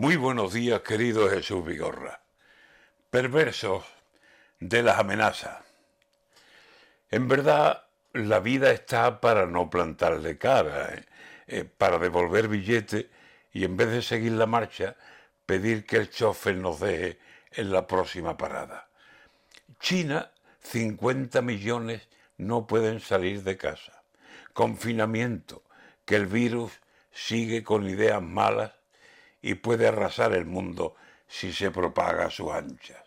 Muy buenos días, querido Jesús Vigorra. Perversos de las amenazas. En verdad, la vida está para no plantarle cara, ¿eh? Eh, para devolver billete y en vez de seguir la marcha, pedir que el chofer nos deje en la próxima parada. China, 50 millones no pueden salir de casa. Confinamiento, que el virus sigue con ideas malas y puede arrasar el mundo si se propaga a sus anchas.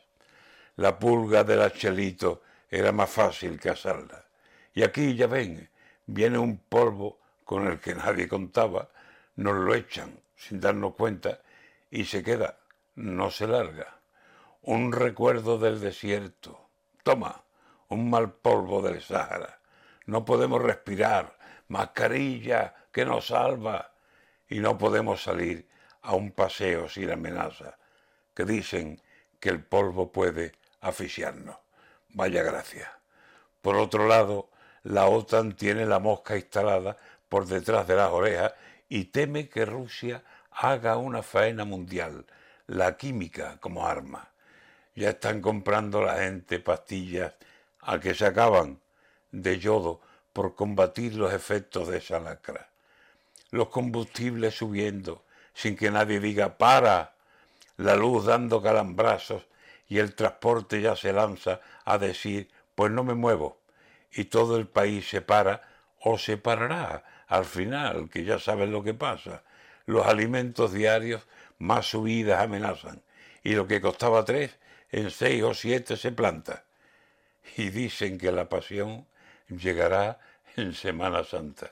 La pulga del achelito era más fácil cazarla. Y aquí, ya ven, viene un polvo con el que nadie contaba, nos lo echan sin darnos cuenta y se queda, no se larga. Un recuerdo del desierto. Toma, un mal polvo del Sahara. No podemos respirar, mascarilla que nos salva y no podemos salir a un paseo sin amenaza, que dicen que el polvo puede asfixiarnos. Vaya gracia. Por otro lado, la OTAN tiene la mosca instalada por detrás de las orejas y teme que Rusia haga una faena mundial, la química como arma. Ya están comprando la gente pastillas a que se acaban de yodo por combatir los efectos de esa lacra. Los combustibles subiendo, sin que nadie diga para, la luz dando calambrazos y el transporte ya se lanza a decir pues no me muevo y todo el país se para o se parará al final, que ya saben lo que pasa. Los alimentos diarios más subidas amenazan y lo que costaba tres en seis o siete se planta. Y dicen que la pasión llegará en Semana Santa.